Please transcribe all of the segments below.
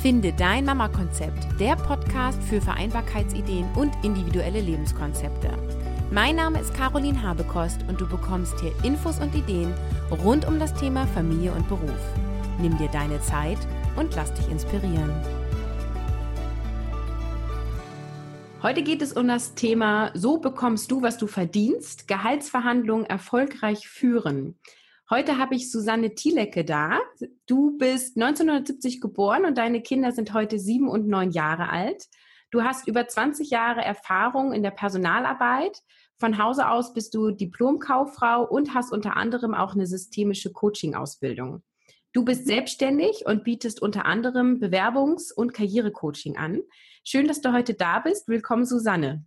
Finde dein Mama-Konzept, der Podcast für Vereinbarkeitsideen und individuelle Lebenskonzepte. Mein Name ist Caroline Habekost und du bekommst hier Infos und Ideen rund um das Thema Familie und Beruf. Nimm dir deine Zeit und lass dich inspirieren. Heute geht es um das Thema So bekommst du, was du verdienst, Gehaltsverhandlungen erfolgreich führen. Heute habe ich Susanne Thielecke da. Du bist 1970 geboren und deine Kinder sind heute sieben und neun Jahre alt. Du hast über 20 Jahre Erfahrung in der Personalarbeit. Von Hause aus bist du Diplomkauffrau und hast unter anderem auch eine systemische Coaching-Ausbildung. Du bist selbstständig und bietest unter anderem Bewerbungs- und Karrierecoaching an. Schön, dass du heute da bist. Willkommen, Susanne.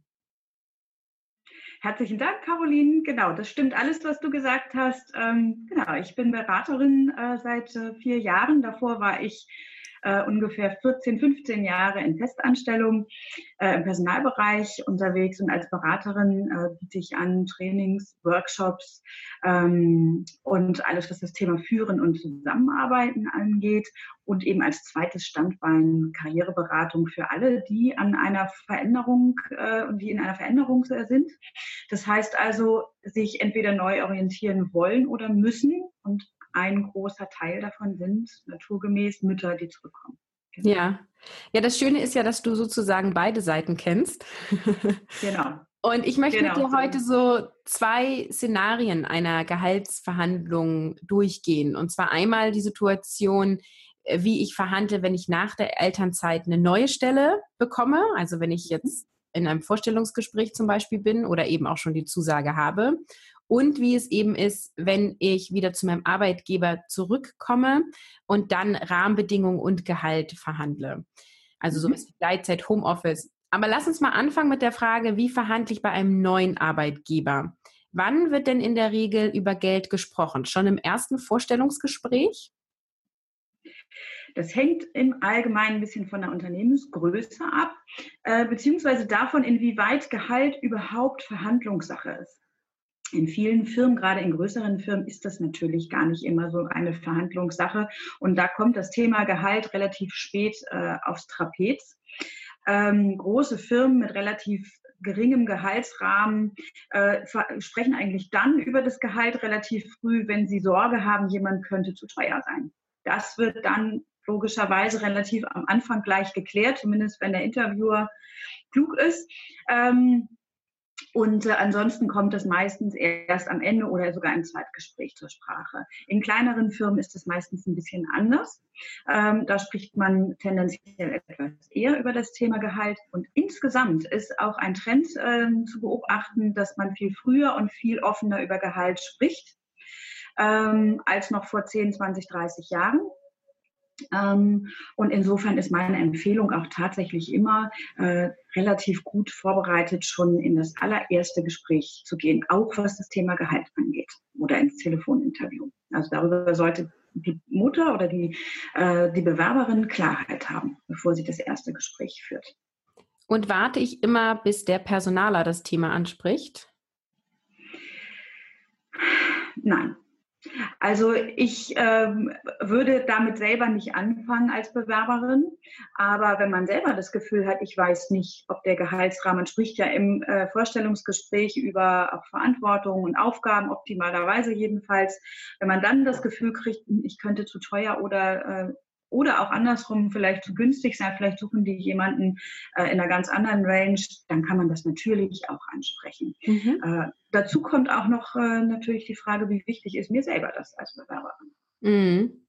Herzlichen Dank, Caroline. Genau, das stimmt alles, was du gesagt hast. Ähm, genau, ich bin Beraterin äh, seit äh, vier Jahren. Davor war ich äh, ungefähr 14, 15 Jahre in Festanstellung äh, im Personalbereich unterwegs und als Beraterin äh, biete ich an Trainings, Workshops ähm, und alles, was das Thema Führen und Zusammenarbeiten angeht und eben als zweites Standbein Karriereberatung für alle, die an einer Veränderung äh, die in einer Veränderung sind. Das heißt also, sich entweder neu orientieren wollen oder müssen und ein großer Teil davon sind naturgemäß Mütter, die zurückkommen. Genau. Ja. Ja, das Schöne ist ja, dass du sozusagen beide Seiten kennst. Genau. Und ich möchte genau. mit dir heute so zwei Szenarien einer Gehaltsverhandlung durchgehen. Und zwar einmal die Situation, äh, wie ich verhandle, wenn ich nach der Elternzeit eine neue Stelle bekomme. Also wenn ich jetzt in einem Vorstellungsgespräch zum Beispiel bin oder eben auch schon die Zusage habe und wie es eben ist, wenn ich wieder zu meinem Arbeitgeber zurückkomme und dann Rahmenbedingungen und Gehalt verhandle. Also so mhm. wie Gleitzeit, Homeoffice. Aber lass uns mal anfangen mit der Frage, wie verhandle ich bei einem neuen Arbeitgeber? Wann wird denn in der Regel über Geld gesprochen? Schon im ersten Vorstellungsgespräch? Das hängt im Allgemeinen ein bisschen von der Unternehmensgröße ab, äh, beziehungsweise davon, inwieweit Gehalt überhaupt Verhandlungssache ist. In vielen Firmen, gerade in größeren Firmen, ist das natürlich gar nicht immer so eine Verhandlungssache. Und da kommt das Thema Gehalt relativ spät äh, aufs Trapez. Ähm, große Firmen mit relativ geringem Gehaltsrahmen äh, sprechen eigentlich dann über das Gehalt relativ früh, wenn sie Sorge haben, jemand könnte zu teuer sein. Das wird dann logischerweise relativ am Anfang gleich geklärt, zumindest wenn der Interviewer klug ist. Ähm, und äh, ansonsten kommt es meistens erst am Ende oder sogar im Zweitgespräch zur Sprache. In kleineren Firmen ist es meistens ein bisschen anders. Ähm, da spricht man tendenziell etwas eher über das Thema Gehalt. Und insgesamt ist auch ein Trend äh, zu beobachten, dass man viel früher und viel offener über Gehalt spricht ähm, als noch vor 10, 20, 30 Jahren. Ähm, und insofern ist meine Empfehlung auch tatsächlich immer äh, relativ gut vorbereitet, schon in das allererste Gespräch zu gehen, auch was das Thema Gehalt angeht oder ins Telefoninterview. Also darüber sollte die Mutter oder die, äh, die Bewerberin Klarheit haben, bevor sie das erste Gespräch führt. Und warte ich immer, bis der Personaler das Thema anspricht? Nein, also ich ähm, würde damit selber nicht anfangen als Bewerberin, aber wenn man selber das Gefühl hat, ich weiß nicht, ob der Gehaltsrahmen spricht ja im äh, Vorstellungsgespräch über Verantwortung und Aufgaben optimalerweise jedenfalls, wenn man dann das Gefühl kriegt, ich könnte zu teuer oder äh, oder auch andersrum vielleicht zu günstig sein, vielleicht suchen die jemanden äh, in einer ganz anderen Range, dann kann man das natürlich auch ansprechen. Mhm. Äh, dazu kommt auch noch äh, natürlich die Frage, wie wichtig ist mir selber das als Bewerberin. Mhm.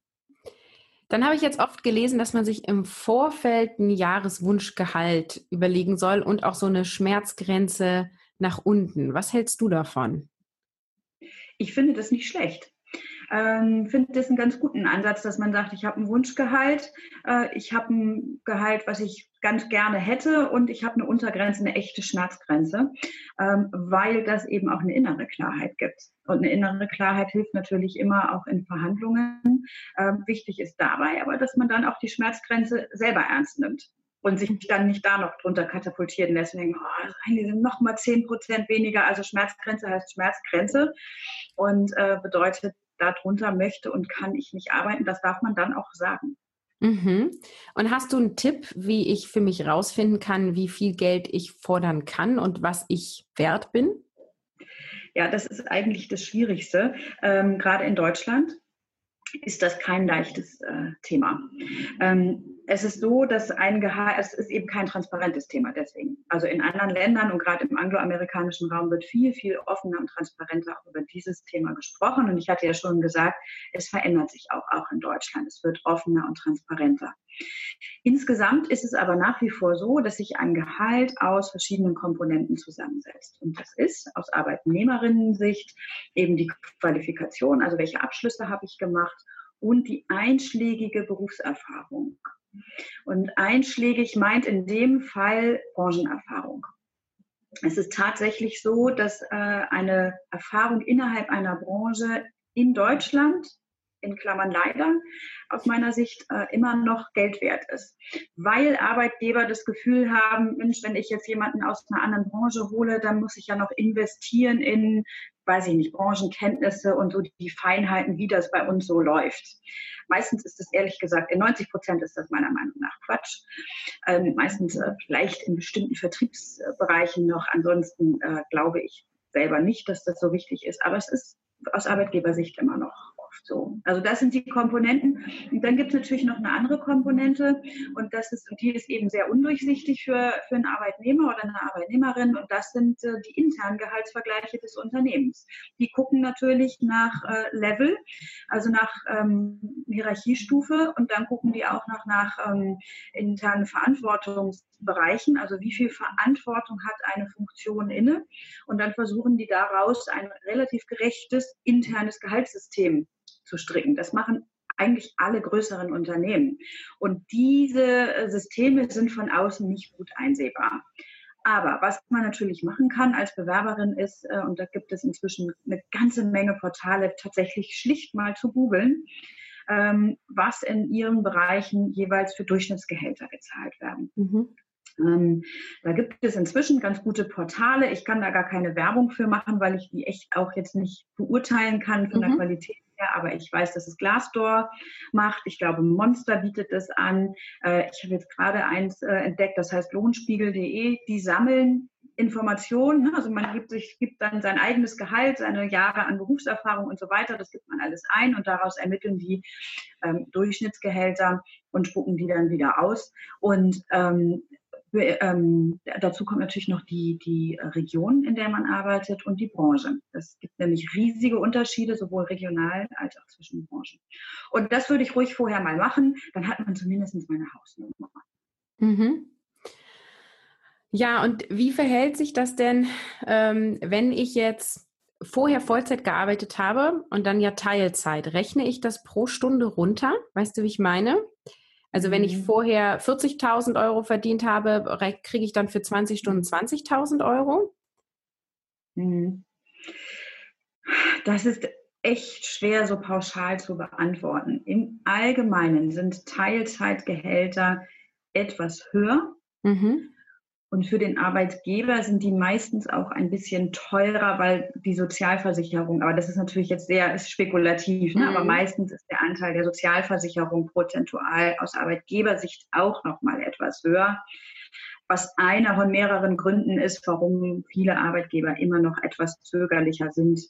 Dann habe ich jetzt oft gelesen, dass man sich im Vorfeld ein Jahreswunschgehalt überlegen soll und auch so eine Schmerzgrenze nach unten. Was hältst du davon? Ich finde das nicht schlecht ähm, finde das einen ganz guten Ansatz, dass man sagt, ich habe ein Wunschgehalt, äh, ich habe ein Gehalt, was ich ganz gerne hätte und ich habe eine Untergrenze, eine echte Schmerzgrenze, ähm, weil das eben auch eine innere Klarheit gibt. Und eine innere Klarheit hilft natürlich immer auch in Verhandlungen. Ähm, wichtig ist dabei aber, dass man dann auch die Schmerzgrenze selber ernst nimmt und sich dann nicht da noch drunter katapultieren lässt und denkt, oh, die sind noch mal zehn Prozent weniger. Also Schmerzgrenze heißt Schmerzgrenze und äh, bedeutet, darunter möchte und kann ich nicht arbeiten. Das darf man dann auch sagen. Mhm. Und hast du einen Tipp, wie ich für mich rausfinden kann, wie viel Geld ich fordern kann und was ich wert bin? Ja, das ist eigentlich das Schwierigste, ähm, gerade in Deutschland ist das kein leichtes äh, Thema. Ähm, es ist so, dass ein Gehalt, es ist eben kein transparentes Thema deswegen. Also in anderen Ländern und gerade im angloamerikanischen Raum wird viel, viel offener und transparenter auch über dieses Thema gesprochen. Und ich hatte ja schon gesagt, es verändert sich auch, auch in Deutschland. Es wird offener und transparenter. Insgesamt ist es aber nach wie vor so, dass sich ein Gehalt aus verschiedenen Komponenten zusammensetzt. Und das ist aus Arbeitnehmerinnen-Sicht eben die Qualifikation, also welche Abschlüsse habe ich gemacht und die einschlägige Berufserfahrung. Und einschlägig meint in dem Fall Branchenerfahrung. Es ist tatsächlich so, dass äh, eine Erfahrung innerhalb einer Branche in Deutschland in Klammern leider, aus meiner Sicht äh, immer noch Geld wert ist. Weil Arbeitgeber das Gefühl haben, Mensch, wenn ich jetzt jemanden aus einer anderen Branche hole, dann muss ich ja noch investieren in, weiß ich nicht, Branchenkenntnisse und so die Feinheiten, wie das bei uns so läuft. Meistens ist es ehrlich gesagt, in 90 Prozent ist das meiner Meinung nach Quatsch. Ähm, meistens äh, vielleicht in bestimmten Vertriebsbereichen noch. Ansonsten äh, glaube ich selber nicht, dass das so wichtig ist. Aber es ist aus Arbeitgebersicht immer noch so. Also das sind die Komponenten. Und dann gibt es natürlich noch eine andere Komponente und das ist, die ist eben sehr undurchsichtig für, für einen Arbeitnehmer oder eine Arbeitnehmerin und das sind äh, die internen Gehaltsvergleiche des Unternehmens. Die gucken natürlich nach äh, Level, also nach ähm, Hierarchiestufe und dann gucken die auch noch nach ähm, internen Verantwortungsbereichen, also wie viel Verantwortung hat eine Funktion inne und dann versuchen die daraus ein relativ gerechtes internes Gehaltssystem zu stricken. Das machen eigentlich alle größeren Unternehmen. Und diese äh, Systeme sind von außen nicht gut einsehbar. Aber was man natürlich machen kann als Bewerberin ist, äh, und da gibt es inzwischen eine ganze Menge Portale, tatsächlich schlicht mal zu googeln, ähm, was in ihren Bereichen jeweils für Durchschnittsgehälter gezahlt werden. Mhm. Ähm, da gibt es inzwischen ganz gute Portale. Ich kann da gar keine Werbung für machen, weil ich die echt auch jetzt nicht beurteilen kann von mhm. der Qualität her. Aber ich weiß, dass es Glassdoor macht. Ich glaube, Monster bietet es an. Äh, ich habe jetzt gerade eins äh, entdeckt, das heißt lohnspiegel.de. Die sammeln Informationen. Ne? Also man gibt sich, gibt dann sein eigenes Gehalt, seine Jahre an Berufserfahrung und so weiter. Das gibt man alles ein und daraus ermitteln die ähm, Durchschnittsgehälter und spucken die dann wieder aus. Und ähm, ähm, dazu kommt natürlich noch die, die Region, in der man arbeitet und die Branche. Es gibt nämlich riesige Unterschiede, sowohl regional als auch zwischen Branchen. Und das würde ich ruhig vorher mal machen, dann hat man zumindest meine Hausnummer. Mhm. Ja, und wie verhält sich das denn, ähm, wenn ich jetzt vorher Vollzeit gearbeitet habe und dann ja Teilzeit? Rechne ich das pro Stunde runter? Weißt du, wie ich meine? Also wenn ich mhm. vorher 40.000 Euro verdient habe, kriege ich dann für 20 Stunden 20.000 Euro? Mhm. Das ist echt schwer so pauschal zu beantworten. Im Allgemeinen sind Teilzeitgehälter etwas höher. Mhm. Und für den Arbeitgeber sind die meistens auch ein bisschen teurer, weil die Sozialversicherung, aber das ist natürlich jetzt sehr spekulativ, ne? mhm. aber meistens ist der Anteil der Sozialversicherung prozentual aus Arbeitgebersicht auch nochmal etwas höher, was einer von mehreren Gründen ist, warum viele Arbeitgeber immer noch etwas zögerlicher sind,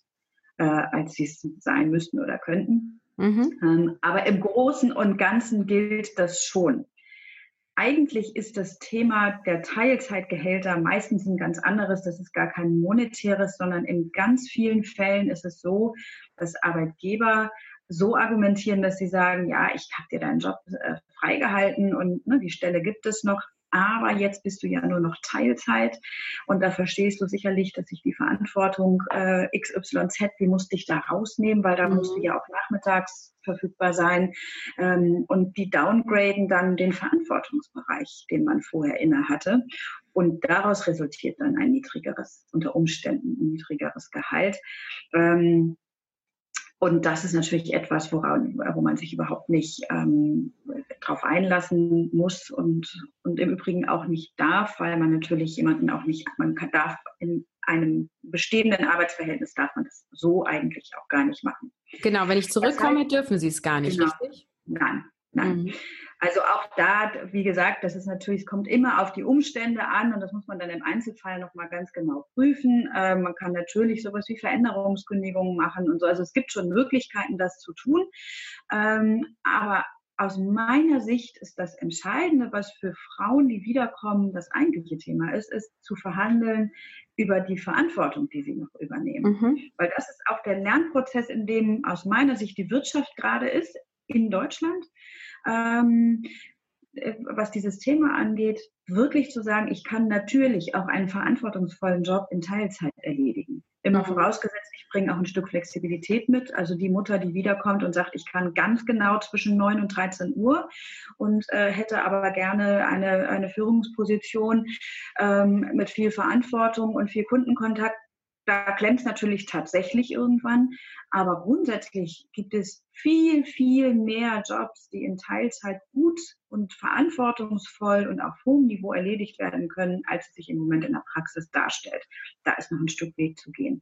äh, als sie es sein müssten oder könnten. Mhm. Ähm, aber im Großen und Ganzen gilt das schon. Eigentlich ist das Thema der Teilzeitgehälter meistens ein ganz anderes. Das ist gar kein monetäres, sondern in ganz vielen Fällen ist es so, dass Arbeitgeber so argumentieren, dass sie sagen, ja, ich habe dir deinen Job äh, freigehalten und ne, die Stelle gibt es noch, aber jetzt bist du ja nur noch Teilzeit und da verstehst du sicherlich, dass ich die Verantwortung äh, XYZ, die musste ich da rausnehmen, weil da mhm. musst du ja auch nachmittags verfügbar sein ähm, und die downgraden dann den Verantwortungsbereich, den man vorher inne hatte und daraus resultiert dann ein niedrigeres, unter Umständen ein niedrigeres Gehalt. Ähm, und das ist natürlich etwas, woran, wo man sich überhaupt nicht ähm, darauf einlassen muss und, und im Übrigen auch nicht darf, weil man natürlich jemanden auch nicht, man kann, darf in einem bestehenden Arbeitsverhältnis darf man das so eigentlich auch gar nicht machen. Genau, wenn ich zurückkomme, das heißt, dürfen Sie es gar nicht, genau, richtig? Nein, nein. Mhm. Also auch da, wie gesagt, das ist natürlich, es kommt immer auf die Umstände an und das muss man dann im Einzelfall nochmal ganz genau prüfen. Äh, man kann natürlich sowas wie Veränderungskündigungen machen und so. Also es gibt schon Möglichkeiten, das zu tun. Ähm, aber aus meiner Sicht ist das Entscheidende, was für Frauen, die wiederkommen, das eigentliche Thema ist, ist zu verhandeln über die Verantwortung, die sie noch übernehmen. Mhm. Weil das ist auch der Lernprozess, in dem aus meiner Sicht die Wirtschaft gerade ist in Deutschland. Ähm, äh, was dieses Thema angeht, wirklich zu sagen, ich kann natürlich auch einen verantwortungsvollen Job in Teilzeit erledigen. Immer mhm. vorausgesetzt, ich bringe auch ein Stück Flexibilität mit. Also die Mutter, die wiederkommt und sagt, ich kann ganz genau zwischen 9 und 13 Uhr und äh, hätte aber gerne eine, eine Führungsposition ähm, mit viel Verantwortung und viel Kundenkontakt, da klemmt es natürlich tatsächlich irgendwann, aber grundsätzlich gibt es viel, viel mehr Jobs, die in Teilzeit gut und verantwortungsvoll und auf hohem Niveau erledigt werden können, als es sich im Moment in der Praxis darstellt. Da ist noch ein Stück Weg zu gehen.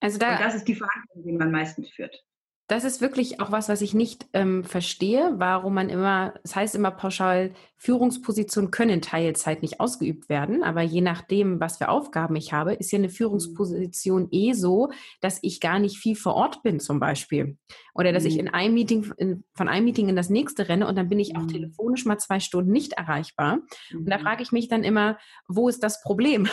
Also da, und das ist die Verhandlung, die man meistens führt das ist wirklich auch was, was ich nicht ähm, verstehe, warum man immer, es das heißt immer pauschal, Führungspositionen können Teilzeit nicht ausgeübt werden, aber je nachdem, was für Aufgaben ich habe, ist ja eine Führungsposition eh so, dass ich gar nicht viel vor Ort bin zum Beispiel. Oder dass mhm. ich in einem Meeting, in, von einem Meeting in das nächste renne und dann bin ich auch mhm. telefonisch mal zwei Stunden nicht erreichbar. Mhm. Und da mhm. frage ich mich dann immer, wo ist das Problem?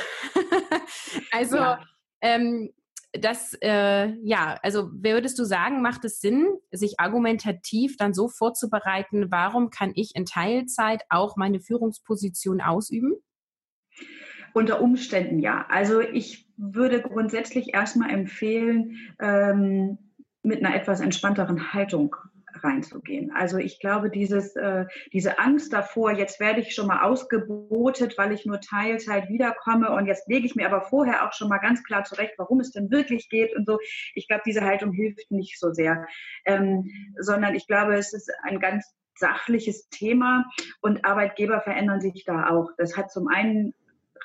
also, ja. ähm, das, äh, ja, also würdest du sagen, macht es Sinn, sich argumentativ dann so vorzubereiten, warum kann ich in Teilzeit auch meine Führungsposition ausüben? Unter Umständen ja. Also ich würde grundsätzlich erstmal empfehlen, ähm, mit einer etwas entspannteren Haltung reinzugehen. Also ich glaube, dieses, äh, diese Angst davor, jetzt werde ich schon mal ausgebotet, weil ich nur Teilzeit wiederkomme und jetzt lege ich mir aber vorher auch schon mal ganz klar zurecht, warum es denn wirklich geht und so. Ich glaube, diese Haltung hilft nicht so sehr, ähm, sondern ich glaube, es ist ein ganz sachliches Thema und Arbeitgeber verändern sich da auch. Das hat zum einen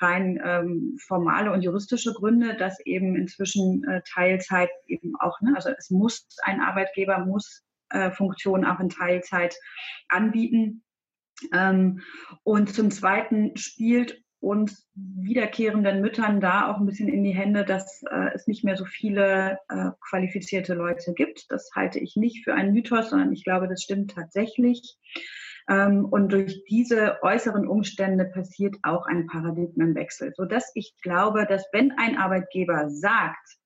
rein ähm, formale und juristische Gründe, dass eben inzwischen äh, Teilzeit eben auch, ne, also es muss ein Arbeitgeber muss Funktionen auch in Teilzeit anbieten. Ähm, und zum Zweiten spielt uns wiederkehrenden Müttern da auch ein bisschen in die Hände, dass äh, es nicht mehr so viele äh, qualifizierte Leute gibt. Das halte ich nicht für einen Mythos, sondern ich glaube, das stimmt tatsächlich. Ähm, und durch diese äußeren Umstände passiert auch ein Paradigmenwechsel, sodass ich glaube, dass wenn ein Arbeitgeber sagt,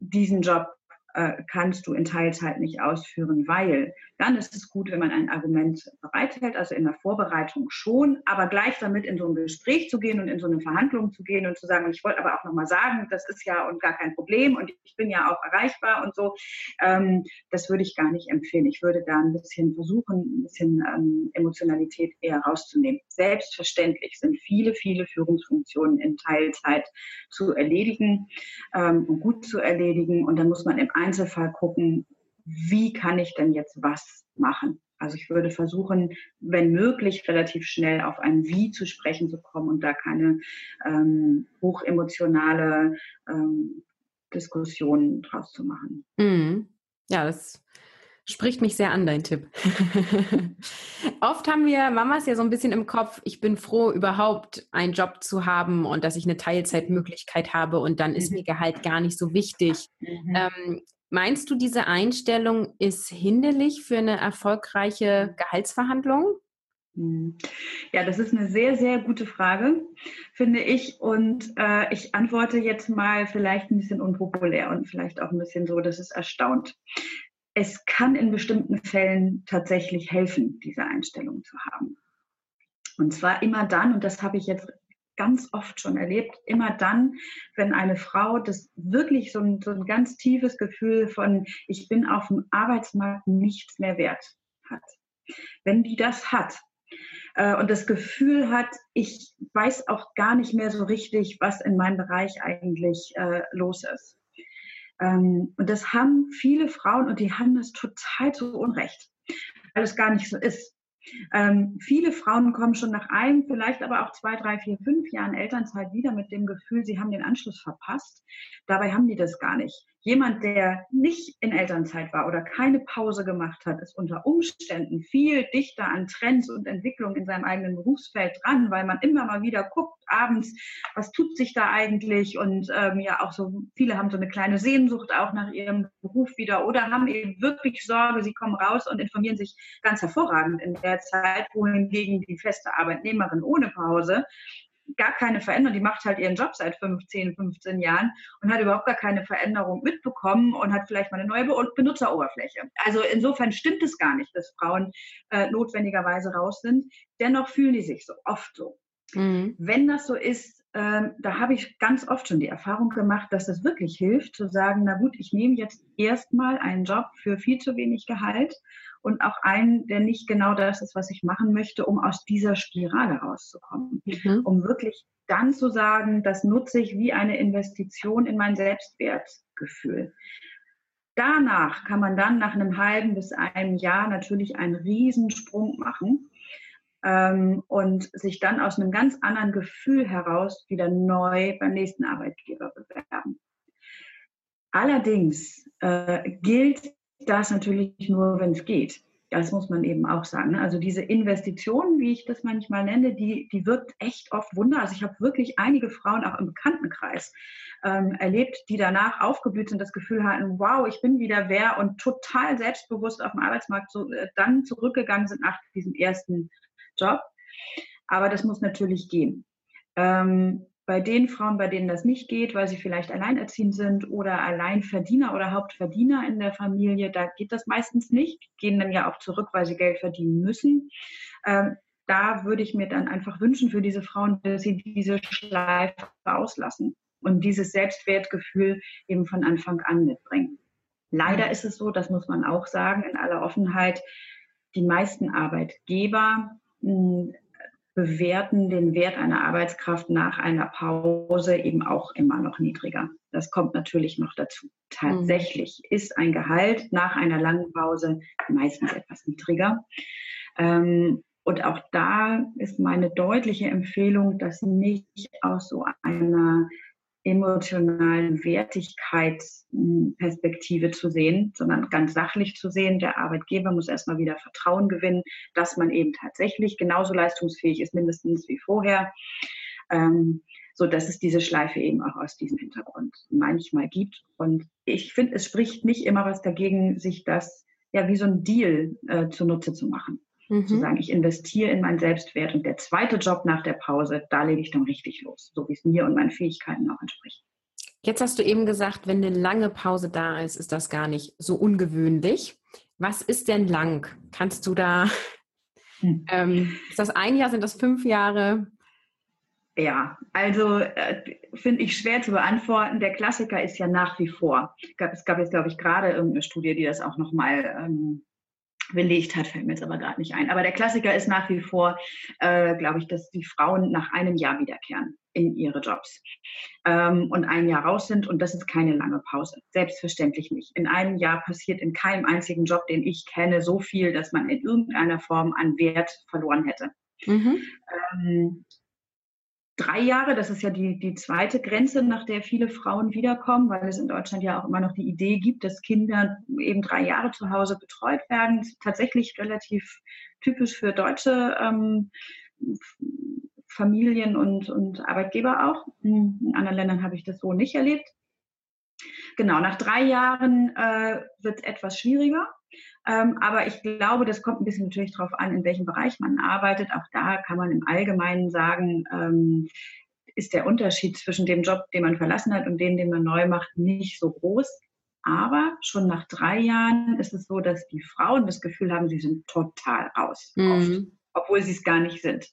diesen Job äh, kannst du in Teilzeit nicht ausführen, weil dann ist es gut, wenn man ein Argument bereithält, also in der Vorbereitung schon, aber gleich damit in so ein Gespräch zu gehen und in so eine Verhandlung zu gehen und zu sagen, ich wollte aber auch nochmal sagen, das ist ja und gar kein Problem und ich bin ja auch erreichbar und so, ähm, das würde ich gar nicht empfehlen. Ich würde da ein bisschen versuchen, ein bisschen ähm, Emotionalität eher rauszunehmen. Selbstverständlich sind viele, viele Führungsfunktionen in Teilzeit zu erledigen ähm, und gut zu erledigen und dann muss man im Einzelfall gucken, wie kann ich denn jetzt was machen? Also ich würde versuchen, wenn möglich, relativ schnell auf ein Wie zu sprechen zu kommen und da keine ähm, hochemotionale ähm, Diskussion draus zu machen. Mm. Ja, das spricht mich sehr an, dein Tipp. Oft haben wir Mamas ja so ein bisschen im Kopf, ich bin froh, überhaupt einen Job zu haben und dass ich eine Teilzeitmöglichkeit habe und dann ist mhm. mir Gehalt gar nicht so wichtig. Mhm. Ähm, Meinst du, diese Einstellung ist hinderlich für eine erfolgreiche Gehaltsverhandlung? Hm. Ja, das ist eine sehr, sehr gute Frage, finde ich. Und äh, ich antworte jetzt mal vielleicht ein bisschen unpopulär und vielleicht auch ein bisschen so, dass es erstaunt. Es kann in bestimmten Fällen tatsächlich helfen, diese Einstellung zu haben. Und zwar immer dann, und das habe ich jetzt ganz oft schon erlebt, immer dann, wenn eine Frau das wirklich so ein, so ein ganz tiefes Gefühl von, ich bin auf dem Arbeitsmarkt nichts mehr wert hat. Wenn die das hat, äh, und das Gefühl hat, ich weiß auch gar nicht mehr so richtig, was in meinem Bereich eigentlich äh, los ist. Ähm, und das haben viele Frauen und die haben das total zu Unrecht, weil es gar nicht so ist. Ähm, viele Frauen kommen schon nach einem, vielleicht aber auch zwei, drei, vier, fünf Jahren Elternzeit wieder mit dem Gefühl, sie haben den Anschluss verpasst. Dabei haben die das gar nicht. Jemand, der nicht in Elternzeit war oder keine Pause gemacht hat, ist unter Umständen viel dichter an Trends und Entwicklungen in seinem eigenen Berufsfeld dran, weil man immer mal wieder guckt, abends, was tut sich da eigentlich? Und ähm, ja, auch so viele haben so eine kleine Sehnsucht auch nach ihrem Beruf wieder oder haben eben wirklich Sorge, sie kommen raus und informieren sich ganz hervorragend in der Zeit, wohingegen die feste Arbeitnehmerin ohne Pause gar keine Veränderung. Die macht halt ihren Job seit 15, 15 Jahren und hat überhaupt gar keine Veränderung mitbekommen und hat vielleicht mal eine neue Benutzeroberfläche. Also insofern stimmt es gar nicht, dass Frauen äh, notwendigerweise raus sind. Dennoch fühlen die sich so oft so. Mhm. Wenn das so ist, ähm, da habe ich ganz oft schon die Erfahrung gemacht, dass es wirklich hilft, zu sagen, na gut, ich nehme jetzt erstmal einen Job für viel zu wenig Gehalt und auch einen, der nicht genau das ist, was ich machen möchte, um aus dieser Spirale rauszukommen. Mhm. Um wirklich dann zu sagen, das nutze ich wie eine Investition in mein Selbstwertgefühl. Danach kann man dann nach einem halben bis einem Jahr natürlich einen Riesensprung machen ähm, und sich dann aus einem ganz anderen Gefühl heraus wieder neu beim nächsten Arbeitgeber bewerben. Allerdings äh, gilt das natürlich nur, wenn es geht. Das muss man eben auch sagen. Ne? Also diese Investition, wie ich das manchmal nenne, die, die wirkt echt oft Wunder. Also ich habe wirklich einige Frauen auch im Bekanntenkreis ähm, erlebt, die danach aufgeblüht sind, das Gefühl hatten, wow, ich bin wieder wer und total selbstbewusst auf dem Arbeitsmarkt so, äh, dann zurückgegangen sind nach diesem ersten Job. Aber das muss natürlich gehen. Ähm, bei den Frauen, bei denen das nicht geht, weil sie vielleicht alleinerziehend sind oder Alleinverdiener oder Hauptverdiener in der Familie, da geht das meistens nicht, gehen dann ja auch zurück, weil sie Geld verdienen müssen. Ähm, da würde ich mir dann einfach wünschen für diese Frauen, dass sie diese Schleife auslassen und dieses Selbstwertgefühl eben von Anfang an mitbringen. Leider ist es so, das muss man auch sagen, in aller Offenheit, die meisten Arbeitgeber hm, bewerten den Wert einer Arbeitskraft nach einer Pause eben auch immer noch niedriger. Das kommt natürlich noch dazu. Tatsächlich mhm. ist ein Gehalt nach einer langen Pause meistens etwas niedriger. Ähm, und auch da ist meine deutliche Empfehlung, das nicht aus so einer emotionalen Wertigkeitsperspektive zu sehen, sondern ganz sachlich zu sehen. Der Arbeitgeber muss erstmal wieder Vertrauen gewinnen, dass man eben tatsächlich genauso leistungsfähig ist, mindestens wie vorher. Ähm, so dass es diese Schleife eben auch aus diesem Hintergrund manchmal gibt. Und ich finde, es spricht nicht immer was dagegen, sich das ja wie so ein Deal äh, zunutze zu machen. Mhm. Zu sagen, ich investiere in meinen Selbstwert und der zweite Job nach der Pause, da lege ich dann richtig los, so wie es mir und meinen Fähigkeiten auch entspricht. Jetzt hast du eben gesagt, wenn eine lange Pause da ist, ist das gar nicht so ungewöhnlich. Was ist denn lang? Kannst du da, hm. ähm, ist das ein Jahr, sind das fünf Jahre? Ja, also äh, finde ich schwer zu beantworten. Der Klassiker ist ja nach wie vor. Es gab jetzt, glaube ich, gerade irgendeine Studie, die das auch nochmal ähm, belegt hat, fällt mir jetzt aber gerade nicht ein. Aber der Klassiker ist nach wie vor, äh, glaube ich, dass die Frauen nach einem Jahr wiederkehren in ihre Jobs ähm, und ein Jahr raus sind und das ist keine lange Pause. Selbstverständlich nicht. In einem Jahr passiert in keinem einzigen Job, den ich kenne, so viel, dass man in irgendeiner Form an Wert verloren hätte. Mhm. Ähm, drei Jahre, das ist ja die, die zweite Grenze, nach der viele Frauen wiederkommen, weil es in Deutschland ja auch immer noch die Idee gibt, dass Kinder eben drei Jahre zu Hause betreut werden. Tatsächlich relativ typisch für deutsche ähm, Familien und, und Arbeitgeber auch. In anderen Ländern habe ich das so nicht erlebt. Genau, nach drei Jahren äh, wird es etwas schwieriger. Ähm, aber ich glaube, das kommt ein bisschen natürlich darauf an, in welchem Bereich man arbeitet. Auch da kann man im Allgemeinen sagen, ähm, ist der Unterschied zwischen dem Job, den man verlassen hat und dem, den man neu macht, nicht so groß. Aber schon nach drei Jahren ist es so, dass die Frauen das Gefühl haben, sie sind total raus, mhm. oft, obwohl sie es gar nicht sind.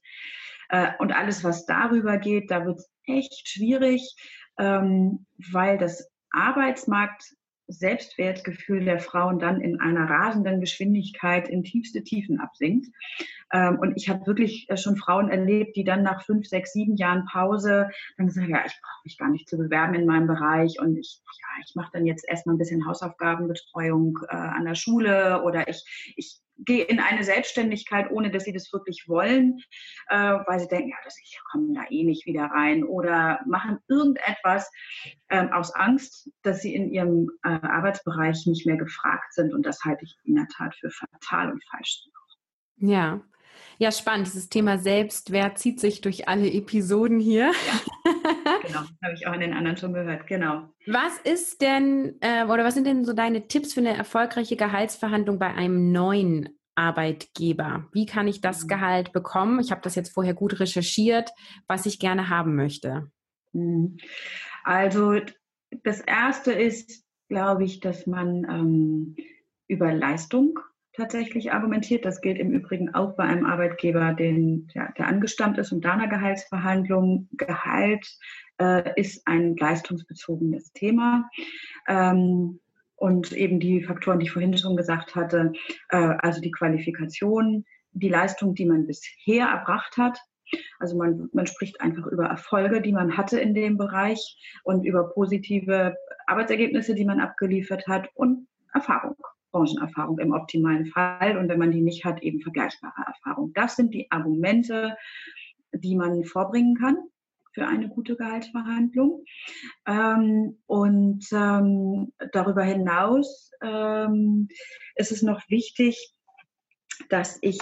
Äh, und alles, was darüber geht, da wird es echt schwierig, ähm, weil das Arbeitsmarkt Selbstwertgefühl der Frauen dann in einer rasenden Geschwindigkeit in tiefste Tiefen absinkt. Ähm, und ich habe wirklich äh, schon Frauen erlebt, die dann nach fünf, sechs, sieben Jahren Pause dann sagen, ja, ich brauche mich gar nicht zu bewerben in meinem Bereich und ich, ja, ich mache dann jetzt erstmal ein bisschen Hausaufgabenbetreuung äh, an der Schule oder ich, ich gehe in eine Selbstständigkeit, ohne dass sie das wirklich wollen, äh, weil sie denken, ja, das, ich komme da eh nicht wieder rein oder machen irgendetwas äh, aus Angst, dass sie in ihrem äh, Arbeitsbereich nicht mehr gefragt sind. Und das halte ich in der Tat für fatal und falsch. Ja, ja, spannend. Dieses Thema Selbstwert zieht sich durch alle Episoden hier. Ja, genau. Habe ich auch in den anderen schon gehört. Genau. Was ist denn äh, oder was sind denn so deine Tipps für eine erfolgreiche Gehaltsverhandlung bei einem neuen Arbeitgeber? Wie kann ich das mhm. Gehalt bekommen? Ich habe das jetzt vorher gut recherchiert, was ich gerne haben möchte. Mhm. Also das erste ist, glaube ich, dass man ähm, über Leistung tatsächlich argumentiert. Das gilt im Übrigen auch bei einem Arbeitgeber, den, ja, der angestammt ist und da einer Gehaltsverhandlung. Gehalt äh, ist ein leistungsbezogenes Thema. Ähm, und eben die Faktoren, die ich vorhin schon gesagt hatte, äh, also die Qualifikation, die Leistung, die man bisher erbracht hat. Also man, man spricht einfach über Erfolge, die man hatte in dem Bereich und über positive Arbeitsergebnisse, die man abgeliefert hat und Erfahrung. Branchenerfahrung im optimalen Fall und wenn man die nicht hat, eben vergleichbare Erfahrung. Das sind die Argumente, die man vorbringen kann für eine gute Gehaltsverhandlung. Ähm, und ähm, darüber hinaus ähm, ist es noch wichtig, dass ich,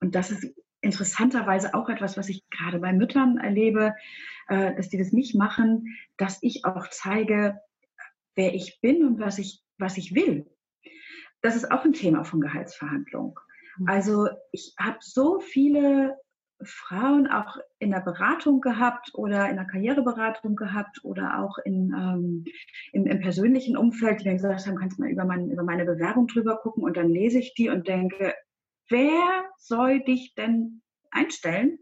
und das ist interessanterweise auch etwas, was ich gerade bei Müttern erlebe, äh, dass die das nicht machen, dass ich auch zeige, wer ich bin und was ich, was ich will das ist auch ein Thema von Gehaltsverhandlung. Mhm. Also ich habe so viele Frauen auch in der Beratung gehabt oder in der Karriereberatung gehabt oder auch in, ähm, im, im, persönlichen Umfeld, die mir gesagt haben, kannst du mal über, mein, über meine Bewerbung drüber gucken und dann lese ich die und denke, wer soll dich denn einstellen?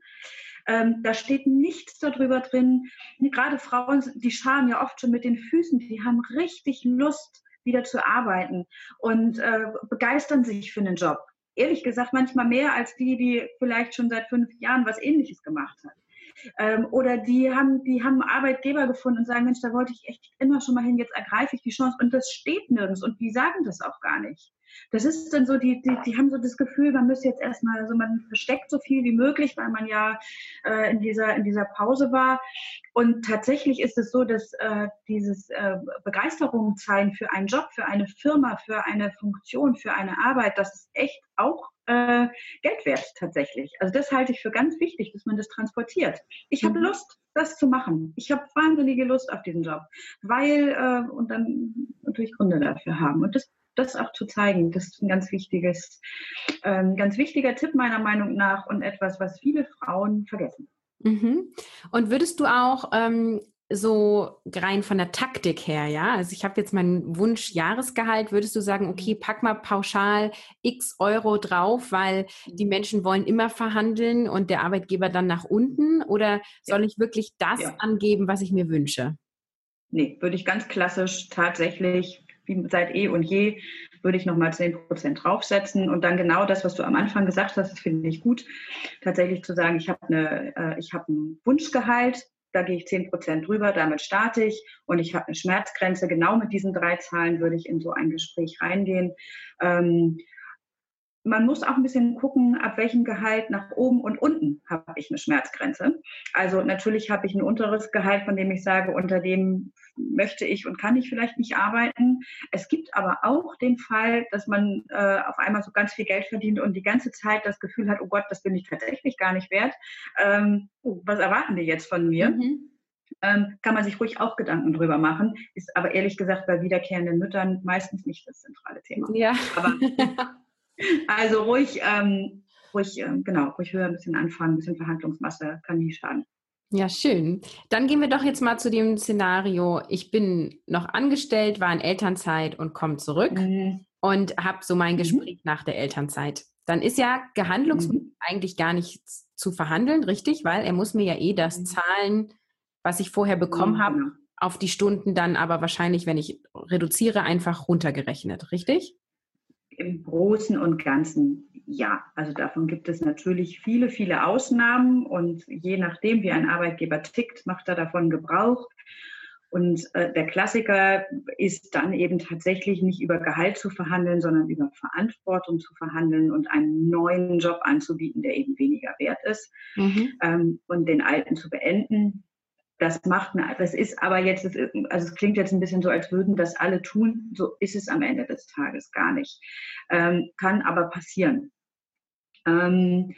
Ähm, da steht nichts darüber drin. Gerade Frauen, die scharen ja oft schon mit den Füßen, die haben richtig Lust, wieder zu arbeiten und äh, begeistern sich für einen Job. Ehrlich gesagt, manchmal mehr als die, die vielleicht schon seit fünf Jahren was Ähnliches gemacht hat. Ähm, oder die haben, die haben Arbeitgeber gefunden und sagen, Mensch, da wollte ich echt immer schon mal hin, jetzt ergreife ich die Chance. Und das steht nirgends und die sagen das auch gar nicht. Das ist dann so, die, die, die haben so das Gefühl, man müsste jetzt erstmal, also man versteckt so viel wie möglich, weil man ja äh, in, dieser, in dieser Pause war. Und tatsächlich ist es so, dass äh, dieses äh, Begeisterung zeigen für einen Job, für eine Firma, für eine Funktion, für eine Arbeit, das ist echt auch äh, Geld wert tatsächlich. Also das halte ich für ganz wichtig, dass man das transportiert. Ich habe mhm. Lust, das zu machen. Ich habe wahnsinnige Lust auf diesen Job, weil äh, und dann natürlich Gründe dafür haben. Und das das auch zu zeigen, das ist ein ganz wichtiges, ähm, ganz wichtiger Tipp meiner Meinung nach und etwas, was viele Frauen vergessen. Mhm. Und würdest du auch ähm, so rein von der Taktik her, ja, also ich habe jetzt meinen Wunsch Jahresgehalt, würdest du sagen, okay, pack mal pauschal x Euro drauf, weil die Menschen wollen immer verhandeln und der Arbeitgeber dann nach unten? Oder soll ich wirklich das ja. angeben, was ich mir wünsche? Nee, würde ich ganz klassisch tatsächlich wie seit eh und je, würde ich nochmal 10 Prozent draufsetzen. Und dann genau das, was du am Anfang gesagt hast, das finde ich gut, tatsächlich zu sagen, ich habe eine, äh, ich habe ein Wunschgehalt, da gehe ich 10 Prozent drüber, damit starte ich und ich habe eine Schmerzgrenze. Genau mit diesen drei Zahlen würde ich in so ein Gespräch reingehen. Ähm, man muss auch ein bisschen gucken, ab welchem Gehalt nach oben und unten habe ich eine Schmerzgrenze. Also natürlich habe ich ein unteres Gehalt, von dem ich sage, unter dem möchte ich und kann ich vielleicht nicht arbeiten. Es gibt aber auch den Fall, dass man äh, auf einmal so ganz viel Geld verdient und die ganze Zeit das Gefühl hat, oh Gott, das bin ich tatsächlich gar nicht wert. Ähm, oh, was erwarten die jetzt von mir? Mhm. Ähm, kann man sich ruhig auch Gedanken drüber machen, ist aber ehrlich gesagt bei wiederkehrenden Müttern meistens nicht das zentrale Thema. Ja. Aber Also ruhig, ähm, ruhig, ähm, genau, ruhig höher ein bisschen anfangen, ein bisschen Verhandlungsmasse kann nie schaden. Ja, schön. Dann gehen wir doch jetzt mal zu dem Szenario, ich bin noch angestellt, war in Elternzeit und komme zurück mhm. und habe so mein mhm. Gespräch mhm. nach der Elternzeit. Dann ist ja Gehandlungsmut mhm. eigentlich gar nichts zu verhandeln, richtig? Weil er muss mir ja eh das mhm. zahlen, was ich vorher bekommen habe, genau. auf die Stunden dann aber wahrscheinlich, wenn ich reduziere, einfach runtergerechnet, richtig? Im Großen und Ganzen ja. Also davon gibt es natürlich viele, viele Ausnahmen und je nachdem, wie ein Arbeitgeber tickt, macht er davon Gebrauch. Und äh, der Klassiker ist dann eben tatsächlich nicht über Gehalt zu verhandeln, sondern über Verantwortung zu verhandeln und einen neuen Job anzubieten, der eben weniger wert ist mhm. ähm, und den alten zu beenden. Das macht, eine, das ist aber jetzt, also es klingt jetzt ein bisschen so, als würden das alle tun. So ist es am Ende des Tages gar nicht. Ähm, kann aber passieren. Ähm,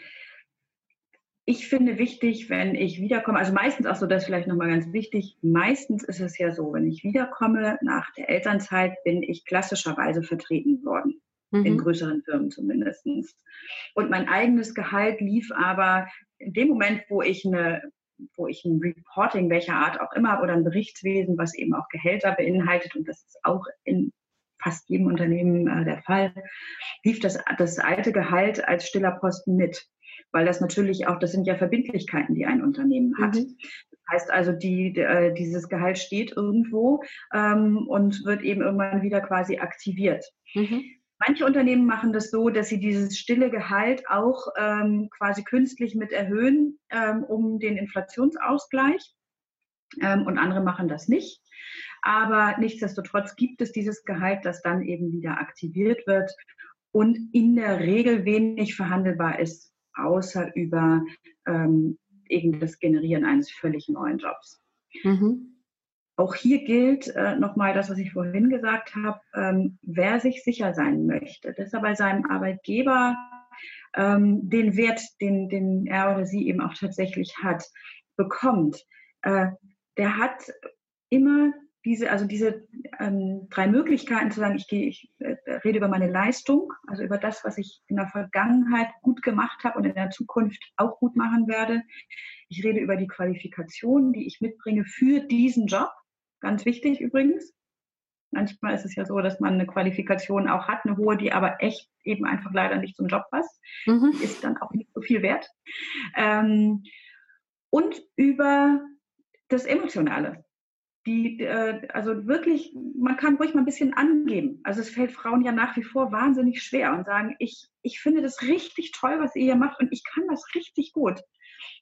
ich finde wichtig, wenn ich wiederkomme, also meistens auch so, das vielleicht nochmal ganz wichtig, meistens ist es ja so, wenn ich wiederkomme nach der Elternzeit, bin ich klassischerweise vertreten worden. Mhm. In größeren Firmen zumindest. Und mein eigenes Gehalt lief aber in dem Moment, wo ich eine wo ich ein Reporting welcher Art auch immer oder ein Berichtswesen, was eben auch Gehälter beinhaltet und das ist auch in fast jedem Unternehmen äh, der Fall, lief das, das alte Gehalt als stiller Posten mit weil das natürlich auch, das sind ja Verbindlichkeiten, die ein Unternehmen hat. Mhm. Das heißt also, die, äh, dieses Gehalt steht irgendwo ähm, und wird eben irgendwann wieder quasi aktiviert. Mhm. Manche Unternehmen machen das so, dass sie dieses stille Gehalt auch ähm, quasi künstlich mit erhöhen, ähm, um den Inflationsausgleich. Ähm, und andere machen das nicht. Aber nichtsdestotrotz gibt es dieses Gehalt, das dann eben wieder aktiviert wird und in der Regel wenig verhandelbar ist außer über ähm, eben das Generieren eines völlig neuen Jobs. Mhm. Auch hier gilt äh, nochmal das, was ich vorhin gesagt habe, ähm, wer sich sicher sein möchte, dass er bei seinem Arbeitgeber ähm, den Wert, den, den er oder sie eben auch tatsächlich hat, bekommt, äh, der hat immer diese, also diese ähm, drei Möglichkeiten zu sagen, ich gehe, ich äh, rede über meine Leistung, also über das, was ich in der Vergangenheit gut gemacht habe und in der Zukunft auch gut machen werde. Ich rede über die Qualifikation, die ich mitbringe für diesen Job. Ganz wichtig übrigens. Manchmal ist es ja so, dass man eine Qualifikation auch hat, eine hohe, die aber echt eben einfach leider nicht zum Job passt. Mhm. Ist dann auch nicht so viel wert. Ähm, und über das Emotionale die, äh, also wirklich, man kann ruhig mal ein bisschen angeben. Also es fällt Frauen ja nach wie vor wahnsinnig schwer und sagen, ich, ich finde das richtig toll, was ihr hier macht und ich kann das richtig gut.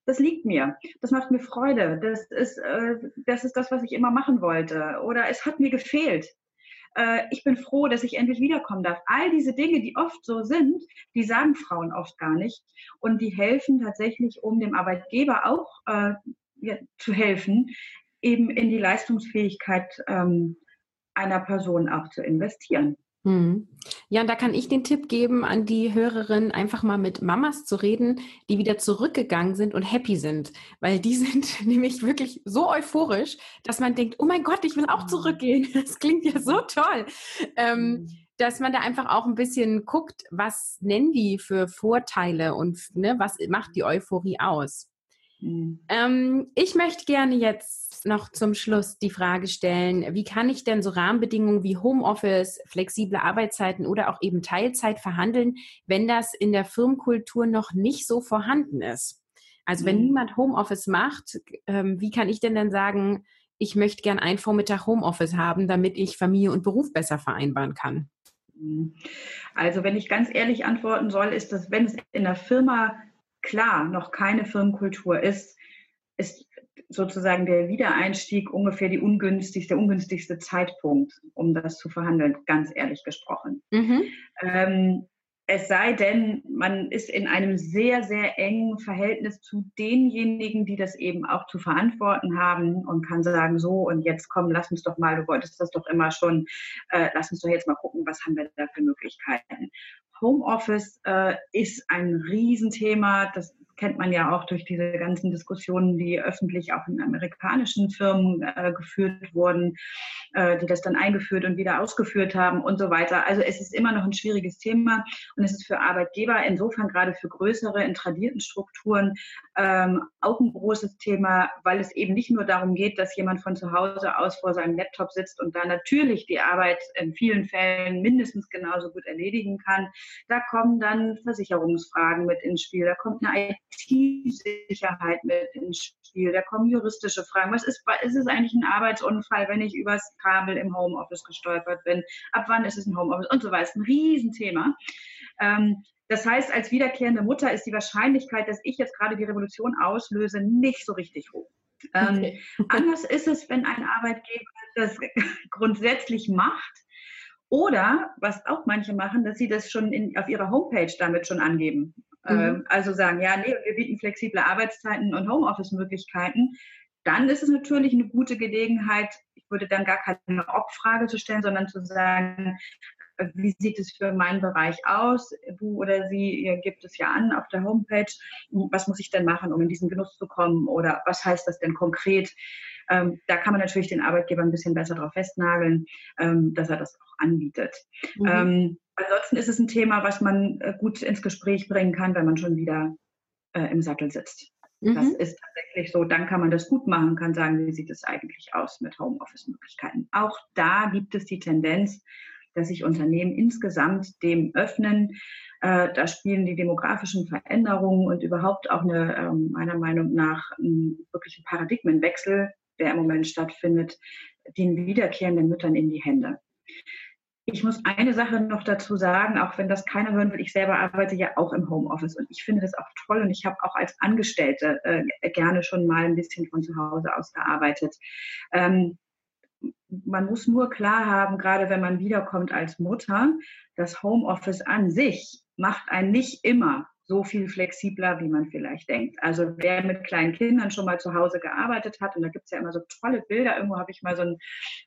Das liegt mir. Das macht mir Freude. Das ist, äh, das ist das, was ich immer machen wollte. Oder es hat mir gefehlt. Äh, ich bin froh, dass ich endlich wiederkommen darf. All diese Dinge, die oft so sind, die sagen Frauen oft gar nicht. Und die helfen tatsächlich, um dem Arbeitgeber auch äh, ja, zu helfen, eben in die Leistungsfähigkeit ähm, einer Person auch zu investieren. Hm. Ja, und da kann ich den Tipp geben an die Hörerin, einfach mal mit Mamas zu reden, die wieder zurückgegangen sind und happy sind, weil die sind nämlich wirklich so euphorisch, dass man denkt, oh mein Gott, ich will auch zurückgehen. Das klingt ja so toll. Ähm, hm. dass man da einfach auch ein bisschen guckt, was nennen die für Vorteile und ne, was macht die Euphorie aus. Mhm. Ähm, ich möchte gerne jetzt noch zum Schluss die Frage stellen, wie kann ich denn so Rahmenbedingungen wie Homeoffice, flexible Arbeitszeiten oder auch eben Teilzeit verhandeln, wenn das in der Firmenkultur noch nicht so vorhanden ist? Also wenn mhm. niemand Homeoffice macht, ähm, wie kann ich denn dann sagen, ich möchte gern einen Vormittag Homeoffice haben, damit ich Familie und Beruf besser vereinbaren kann? Mhm. Also wenn ich ganz ehrlich antworten soll, ist das, wenn es in der Firma klar noch keine Firmenkultur ist, ist sozusagen der Wiedereinstieg ungefähr die ungünstigste, der ungünstigste Zeitpunkt, um das zu verhandeln, ganz ehrlich gesprochen. Mhm. Ähm, es sei denn, man ist in einem sehr, sehr engen Verhältnis zu denjenigen, die das eben auch zu verantworten haben und kann sagen, so und jetzt komm, lass uns doch mal, du wolltest das doch immer schon, äh, lass uns doch jetzt mal gucken, was haben wir da für Möglichkeiten. Homeoffice äh, ist ein Riesenthema. Das kennt man ja auch durch diese ganzen Diskussionen, die öffentlich auch in amerikanischen Firmen äh, geführt wurden, äh, die das dann eingeführt und wieder ausgeführt haben und so weiter. Also es ist immer noch ein schwieriges Thema und es ist für Arbeitgeber insofern gerade für größere, in tradierten Strukturen ähm, auch ein großes Thema, weil es eben nicht nur darum geht, dass jemand von zu Hause aus vor seinem Laptop sitzt und da natürlich die Arbeit in vielen Fällen mindestens genauso gut erledigen kann. Da kommen dann Versicherungsfragen mit ins Spiel, da kommt eine IT-Sicherheit mit ins Spiel, da kommen juristische Fragen. Was ist, ist es eigentlich ein Arbeitsunfall, wenn ich übers Kabel im Homeoffice gestolpert bin? Ab wann ist es ein Homeoffice? Und so weiter. Das ist ein Riesenthema. Ähm, das heißt, als wiederkehrende Mutter ist die Wahrscheinlichkeit, dass ich jetzt gerade die Revolution auslöse, nicht so richtig hoch. Ähm, okay. anders ist es, wenn ein Arbeitgeber das grundsätzlich macht. Oder, was auch manche machen, dass sie das schon in, auf ihrer Homepage damit schon angeben. Mhm. Ähm, also sagen, ja, nee, wir bieten flexible Arbeitszeiten und Homeoffice-Möglichkeiten. Dann ist es natürlich eine gute Gelegenheit, ich würde dann gar keine Ob-Frage zu stellen, sondern zu sagen, wie sieht es für meinen Bereich aus? Du oder sie, ihr gibt es ja an auf der Homepage. Was muss ich denn machen, um in diesen Genuss zu kommen? Oder was heißt das denn konkret? Ähm, da kann man natürlich den Arbeitgeber ein bisschen besser darauf festnageln, ähm, dass er das auch anbietet. Mhm. Ähm, ansonsten ist es ein Thema, was man äh, gut ins Gespräch bringen kann, wenn man schon wieder äh, im Sattel sitzt. Mhm. Das ist tatsächlich so. Dann kann man das gut machen, kann sagen, wie sieht es eigentlich aus mit Homeoffice-Möglichkeiten. Auch da gibt es die Tendenz, dass sich Unternehmen insgesamt dem öffnen. Äh, da spielen die demografischen Veränderungen und überhaupt auch eine, ähm, meiner Meinung nach, ein, wirklich ein Paradigmenwechsel, der im Moment stattfindet, den wiederkehrenden Müttern in die Hände. Ich muss eine Sache noch dazu sagen, auch wenn das keiner hören will, ich selber arbeite ja auch im Homeoffice und ich finde das auch toll und ich habe auch als Angestellte äh, gerne schon mal ein bisschen von zu Hause aus gearbeitet. Ähm, man muss nur klar haben, gerade wenn man wiederkommt als Mutter, das Homeoffice an sich macht einen nicht immer so viel flexibler, wie man vielleicht denkt. Also wer mit kleinen Kindern schon mal zu Hause gearbeitet hat, und da gibt es ja immer so tolle Bilder, irgendwo habe ich mal so ein,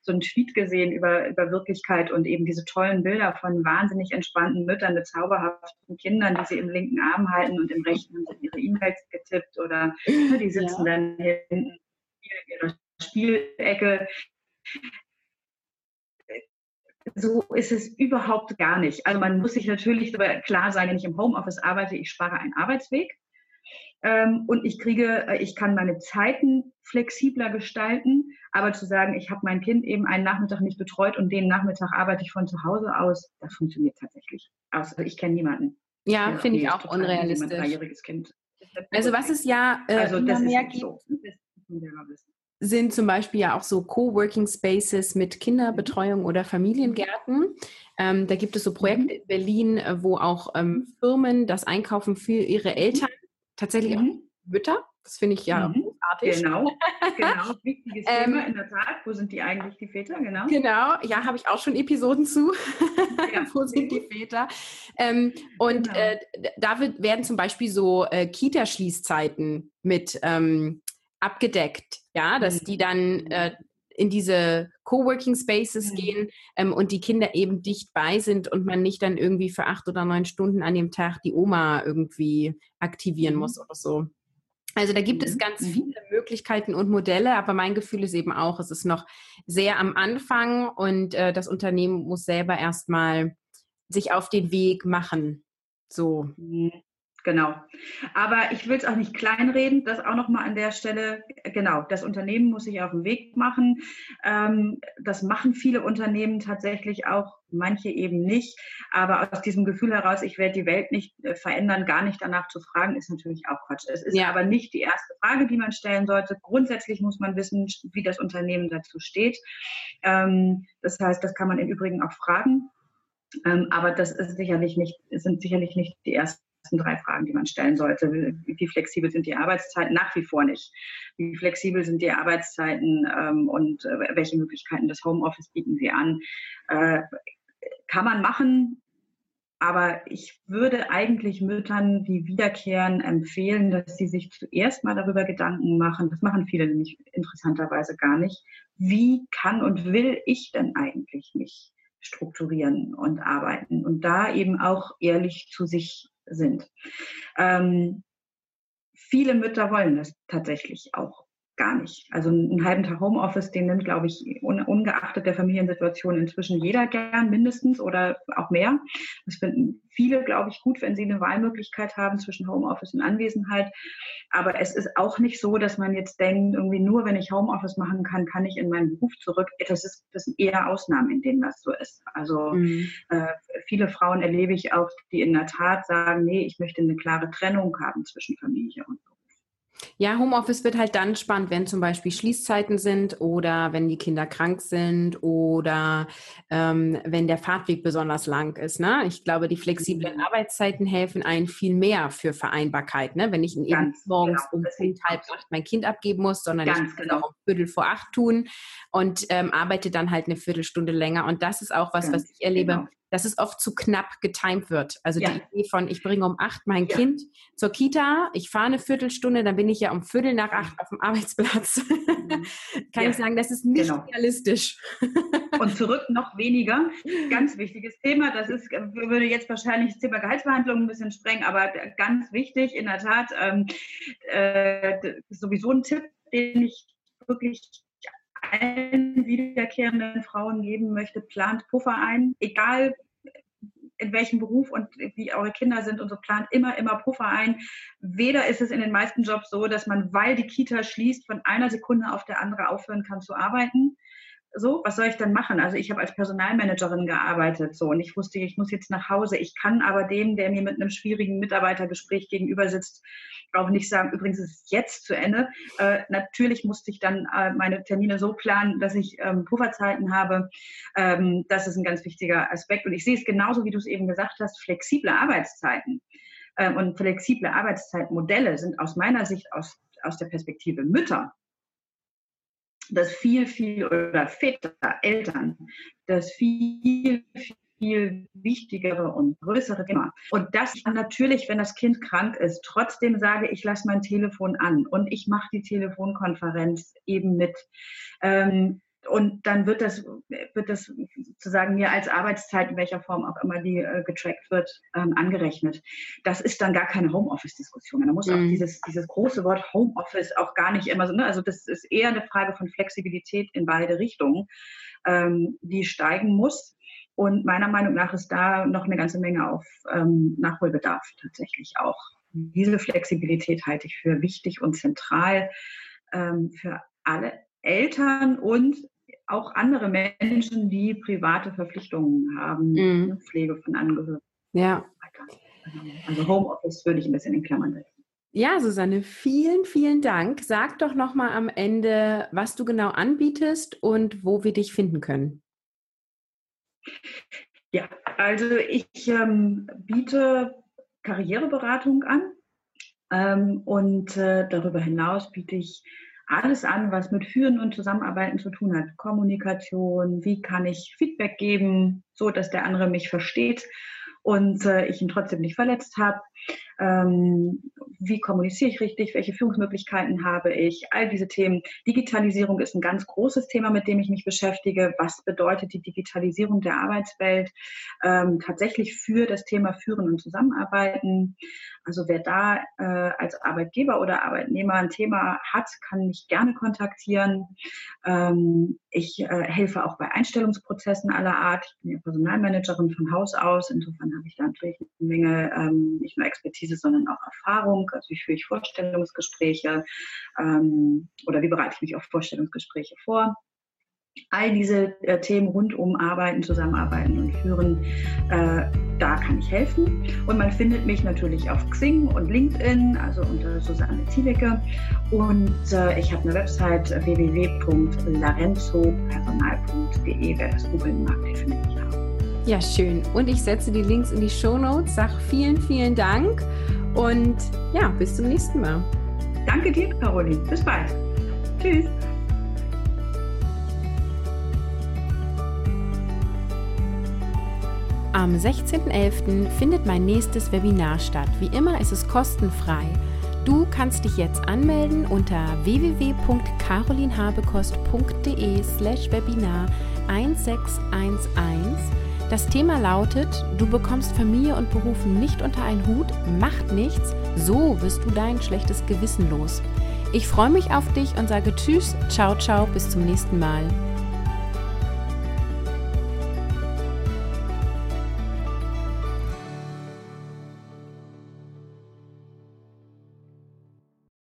so Tweet gesehen über, über Wirklichkeit und eben diese tollen Bilder von wahnsinnig entspannten Müttern mit zauberhaften Kindern, die sie im linken Arm halten und im rechten haben sie ihre E-Mails getippt oder ne, die sitzen ja. dann hinten in ihrer Spielecke so ist es überhaupt gar nicht. Also man muss sich natürlich darüber klar sein, wenn ich im Homeoffice arbeite, ich spare einen Arbeitsweg ähm, und ich kriege, äh, ich kann meine Zeiten flexibler gestalten, aber zu sagen, ich habe mein Kind eben einen Nachmittag nicht betreut und den Nachmittag arbeite ich von zu Hause aus, das funktioniert tatsächlich. Also ich kenne niemanden. Ja, finde ich auch unrealistisch. Ein dreijähriges Kind. Also was es ja äh, also, immer mehr gibt, so. Sind zum Beispiel ja auch so Coworking Spaces mit Kinderbetreuung oder Familiengärten. Ähm, da gibt es so Projekte mhm. in Berlin, äh, wo auch ähm, Firmen das einkaufen für ihre Eltern, tatsächlich mhm. auch Mütter. Das finde ich ja mhm. großartig. Genau, genau. Wichtiges ähm, Thema in der Tat. Wo sind die eigentlich, die Väter? Genau. Genau, ja, habe ich auch schon Episoden zu. Ja. Wo sind die Väter? Ähm, und genau. äh, da wird, werden zum Beispiel so äh, Kita-Schließzeiten mit ähm, abgedeckt, ja, dass die dann mhm. äh, in diese Coworking Spaces mhm. gehen ähm, und die Kinder eben dicht bei sind und man nicht dann irgendwie für acht oder neun Stunden an dem Tag die Oma irgendwie aktivieren mhm. muss oder so. Also da gibt mhm. es ganz mhm. viele Möglichkeiten und Modelle, aber mein Gefühl ist eben auch, es ist noch sehr am Anfang und äh, das Unternehmen muss selber erstmal sich auf den Weg machen. So. Genau. Aber ich will es auch nicht kleinreden, das auch nochmal an der Stelle, genau, das Unternehmen muss sich auf den Weg machen. Ähm, das machen viele Unternehmen tatsächlich auch, manche eben nicht. Aber aus diesem Gefühl heraus, ich werde die Welt nicht äh, verändern, gar nicht danach zu fragen, ist natürlich auch Quatsch. Es ist ja. aber nicht die erste Frage, die man stellen sollte. Grundsätzlich muss man wissen, wie das Unternehmen dazu steht. Ähm, das heißt, das kann man im Übrigen auch fragen. Ähm, aber das ist sicherlich nicht, sind sicherlich nicht die ersten ersten drei Fragen, die man stellen sollte. Wie flexibel sind die Arbeitszeiten? Nach wie vor nicht. Wie flexibel sind die Arbeitszeiten ähm, und äh, welche Möglichkeiten des Homeoffice bieten sie an? Äh, kann man machen, aber ich würde eigentlich Müttern, die wiederkehren, empfehlen, dass sie sich zuerst mal darüber Gedanken machen. Das machen viele nämlich interessanterweise gar nicht. Wie kann und will ich denn eigentlich mich strukturieren und arbeiten? Und da eben auch ehrlich zu sich sind. Ähm, viele Mütter wollen das tatsächlich auch gar nicht. Also einen halben Tag Homeoffice, den nimmt, glaube ich, ungeachtet der Familiensituation inzwischen jeder gern mindestens oder auch mehr. Das finden viele, glaube ich, gut, wenn sie eine Wahlmöglichkeit haben zwischen Homeoffice und Anwesenheit. Aber es ist auch nicht so, dass man jetzt denkt, irgendwie nur wenn ich Homeoffice machen kann, kann ich in meinen Beruf zurück. Das, ist, das sind eher Ausnahmen, in denen das so ist. Also mhm. äh, viele Frauen erlebe ich auch, die in der Tat sagen, nee, ich möchte eine klare Trennung haben zwischen Familie und Beruf. Ja, Homeoffice wird halt dann spannend, wenn zum Beispiel Schließzeiten sind oder wenn die Kinder krank sind oder ähm, wenn der Fahrtweg besonders lang ist. Ne? Ich glaube, die flexiblen mhm. Arbeitszeiten helfen einen viel mehr für Vereinbarkeit. Ne? Wenn ich eben Ganz morgens genau. um halb acht mein Kind abgeben muss, sondern Ganz ich kann genau. auch um Viertel vor acht tun und ähm, arbeite dann halt eine Viertelstunde länger. Und das ist auch was, Ganz was ich erlebe. Genau dass es oft zu knapp getimt wird. Also ja. die Idee von, ich bringe um acht mein ja. Kind zur Kita, ich fahre eine Viertelstunde, dann bin ich ja um Viertel nach acht auf dem Arbeitsplatz. Mhm. Kann ja. ich sagen, das ist nicht genau. realistisch. Und zurück noch weniger. Ganz wichtiges Thema. Das ist, würde jetzt wahrscheinlich das Thema Gehaltsverhandlungen ein bisschen sprengen, aber ganz wichtig, in der Tat, ähm, äh, sowieso ein Tipp, den ich wirklich allen wiederkehrenden Frauen geben möchte, plant Puffer ein, egal in welchem Beruf und wie eure Kinder sind und so plant immer, immer Puffer ein. Weder ist es in den meisten Jobs so, dass man, weil die Kita schließt, von einer Sekunde auf der andere aufhören kann zu arbeiten so, was soll ich dann machen? Also ich habe als Personalmanagerin gearbeitet so und ich wusste, ich muss jetzt nach Hause. Ich kann aber dem, der mir mit einem schwierigen Mitarbeitergespräch gegenüber sitzt, auch nicht sagen, übrigens ist es jetzt zu Ende. Äh, natürlich musste ich dann äh, meine Termine so planen, dass ich ähm, Pufferzeiten habe. Ähm, das ist ein ganz wichtiger Aspekt. Und ich sehe es genauso, wie du es eben gesagt hast, flexible Arbeitszeiten. Ähm, und flexible Arbeitszeitmodelle sind aus meiner Sicht aus, aus der Perspektive Mütter das viel, viel, oder Väter, Eltern, das viel, viel wichtigere und größere Thema. Und das natürlich, wenn das Kind krank ist, trotzdem sage ich, lasse mein Telefon an und ich mache die Telefonkonferenz eben mit. Ähm, und dann wird das, wird das sozusagen mir als Arbeitszeit, in welcher Form auch immer die äh, getrackt wird, ähm, angerechnet. Das ist dann gar keine Homeoffice-Diskussion. Da muss mhm. auch dieses, dieses große Wort Homeoffice auch gar nicht immer so, ne? also das ist eher eine Frage von Flexibilität in beide Richtungen, ähm, die steigen muss. Und meiner Meinung nach ist da noch eine ganze Menge auf ähm, Nachholbedarf tatsächlich auch. Diese Flexibilität halte ich für wichtig und zentral ähm, für alle Eltern und auch andere Menschen, die private Verpflichtungen haben, mhm. Ne, Pflege von Angehörigen. Ja. Also Homeoffice würde ich ein bisschen in Klammern setzen. Ja, Susanne, vielen, vielen Dank. Sag doch nochmal am Ende, was du genau anbietest und wo wir dich finden können. Ja, also ich ähm, biete Karriereberatung an ähm, und äh, darüber hinaus biete ich alles an, was mit Führen und Zusammenarbeiten zu tun hat. Kommunikation, wie kann ich Feedback geben, so dass der andere mich versteht und äh, ich ihn trotzdem nicht verletzt habe. Ähm, wie kommuniziere ich richtig? Welche Führungsmöglichkeiten habe ich? All diese Themen. Digitalisierung ist ein ganz großes Thema, mit dem ich mich beschäftige. Was bedeutet die Digitalisierung der Arbeitswelt ähm, tatsächlich für das Thema Führen und Zusammenarbeiten? Also wer da äh, als Arbeitgeber oder Arbeitnehmer ein Thema hat, kann mich gerne kontaktieren. Ähm, ich äh, helfe auch bei Einstellungsprozessen aller Art. Ich bin ja Personalmanagerin von Haus aus. Insofern habe ich da natürlich eine Menge ähm, nicht nur Expertise, sondern auch Erfahrung. Also wie führe ich Vorstellungsgespräche ähm, oder wie bereite ich mich auf Vorstellungsgespräche vor all diese äh, Themen rund um Arbeiten, Zusammenarbeiten und Führen, äh, da kann ich helfen. Und man findet mich natürlich auf Xing und LinkedIn, also unter Susanne Zielecke. Und äh, ich habe eine Website www.larenzopersonal.de. Wer das googeln mag, der findet mich auch. Ja, schön. Und ich setze die Links in die Show Notes. Sag vielen, vielen Dank und ja, bis zum nächsten Mal. Danke dir, Caroline. Bis bald. Tschüss. Am 16.11. findet mein nächstes Webinar statt. Wie immer ist es kostenfrei. Du kannst dich jetzt anmelden unter www.carolinhabekost.de slash Webinar 1611. Das Thema lautet, du bekommst Familie und Beruf nicht unter einen Hut, macht nichts, so wirst du dein schlechtes Gewissen los. Ich freue mich auf dich und sage Tschüss, ciao, ciao, bis zum nächsten Mal.